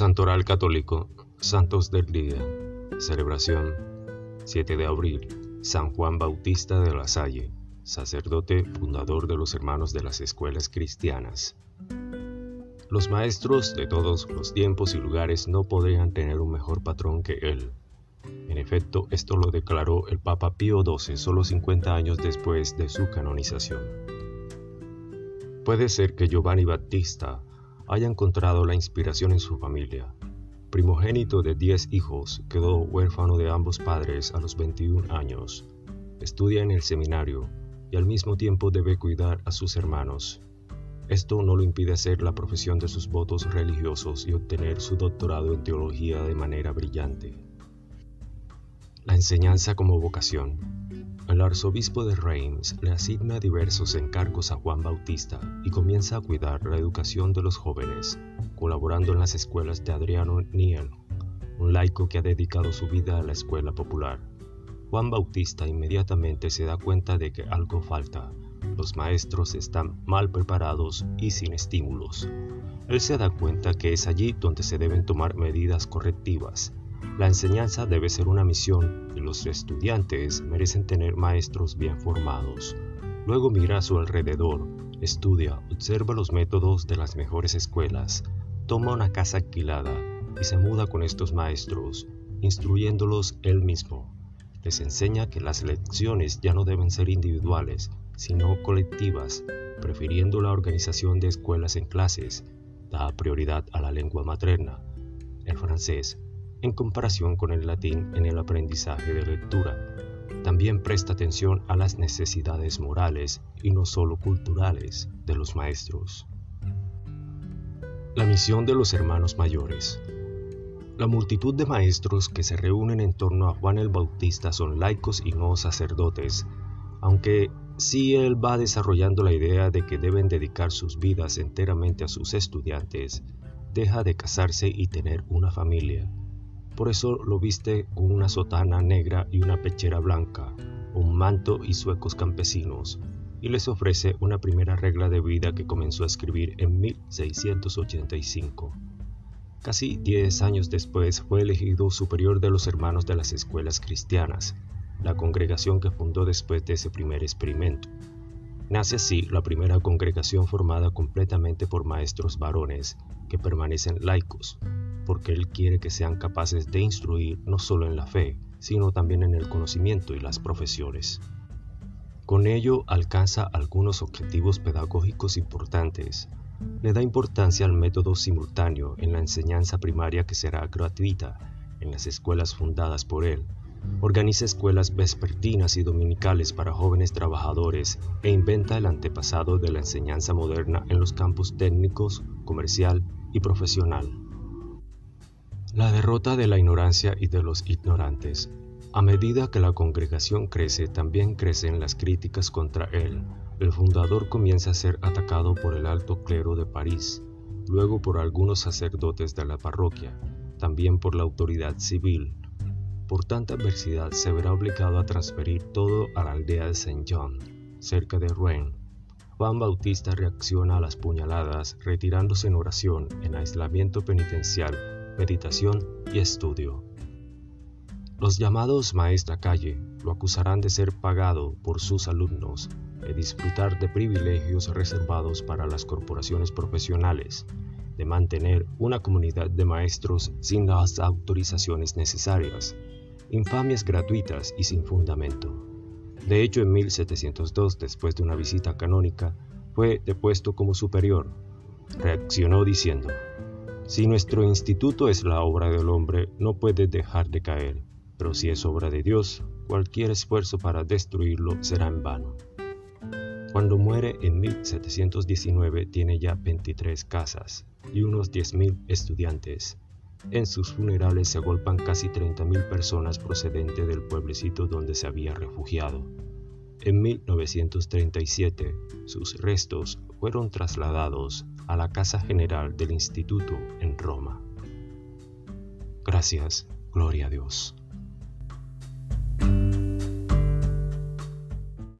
Santoral Católico, Santos del Día, celebración 7 de abril, San Juan Bautista de la Salle, sacerdote fundador de los hermanos de las escuelas cristianas. Los maestros de todos los tiempos y lugares no podrían tener un mejor patrón que él. En efecto, esto lo declaró el Papa Pío XII solo 50 años después de su canonización. Puede ser que Giovanni Battista haya encontrado la inspiración en su familia. Primogénito de 10 hijos, quedó huérfano de ambos padres a los 21 años. Estudia en el seminario y al mismo tiempo debe cuidar a sus hermanos. Esto no lo impide hacer la profesión de sus votos religiosos y obtener su doctorado en teología de manera brillante. La enseñanza como vocación. El arzobispo de Reims le asigna diversos encargos a Juan Bautista y comienza a cuidar la educación de los jóvenes, colaborando en las escuelas de Adriano Niel, un laico que ha dedicado su vida a la escuela popular. Juan Bautista inmediatamente se da cuenta de que algo falta. Los maestros están mal preparados y sin estímulos. Él se da cuenta que es allí donde se deben tomar medidas correctivas. La enseñanza debe ser una misión y los estudiantes merecen tener maestros bien formados. Luego mira a su alrededor, estudia, observa los métodos de las mejores escuelas, toma una casa alquilada y se muda con estos maestros, instruyéndolos él mismo. Les enseña que las lecciones ya no deben ser individuales, sino colectivas, prefiriendo la organización de escuelas en clases, da prioridad a la lengua materna, el francés, en comparación con el latín en el aprendizaje de lectura. También presta atención a las necesidades morales y no solo culturales de los maestros. La misión de los hermanos mayores. La multitud de maestros que se reúnen en torno a Juan el Bautista son laicos y no sacerdotes, aunque sí él va desarrollando la idea de que deben dedicar sus vidas enteramente a sus estudiantes, deja de casarse y tener una familia. Por eso lo viste con una sotana negra y una pechera blanca, un manto y suecos campesinos, y les ofrece una primera regla de vida que comenzó a escribir en 1685. Casi diez años después fue elegido superior de los hermanos de las escuelas cristianas, la congregación que fundó después de ese primer experimento. Nace así la primera congregación formada completamente por maestros varones que permanecen laicos, porque Él quiere que sean capaces de instruir no solo en la fe, sino también en el conocimiento y las profesiones. Con ello alcanza algunos objetivos pedagógicos importantes, le da importancia al método simultáneo en la enseñanza primaria que será gratuita en las escuelas fundadas por él. Organiza escuelas vespertinas y dominicales para jóvenes trabajadores e inventa el antepasado de la enseñanza moderna en los campos técnicos, comercial y profesional. La derrota de la ignorancia y de los ignorantes. A medida que la congregación crece, también crecen las críticas contra él, el fundador comienza a ser atacado por el alto clero de París, luego por algunos sacerdotes de la parroquia, también por la autoridad civil. Por tanta adversidad se verá obligado a transferir todo a la aldea de Saint-Jean, cerca de Rouen. Juan Bautista reacciona a las puñaladas retirándose en oración, en aislamiento penitencial, meditación y estudio. Los llamados maestra calle lo acusarán de ser pagado por sus alumnos de disfrutar de privilegios reservados para las corporaciones profesionales, de mantener una comunidad de maestros sin las autorizaciones necesarias, infamias gratuitas y sin fundamento. De hecho, en 1702, después de una visita canónica, fue depuesto como superior. Reaccionó diciendo, Si nuestro instituto es la obra del hombre, no puede dejar de caer, pero si es obra de Dios, cualquier esfuerzo para destruirlo será en vano. Cuando muere en 1719 tiene ya 23 casas y unos 10.000 estudiantes. En sus funerales se agolpan casi 30.000 personas procedentes del pueblecito donde se había refugiado. En 1937, sus restos fueron trasladados a la Casa General del Instituto en Roma. Gracias, gloria a Dios.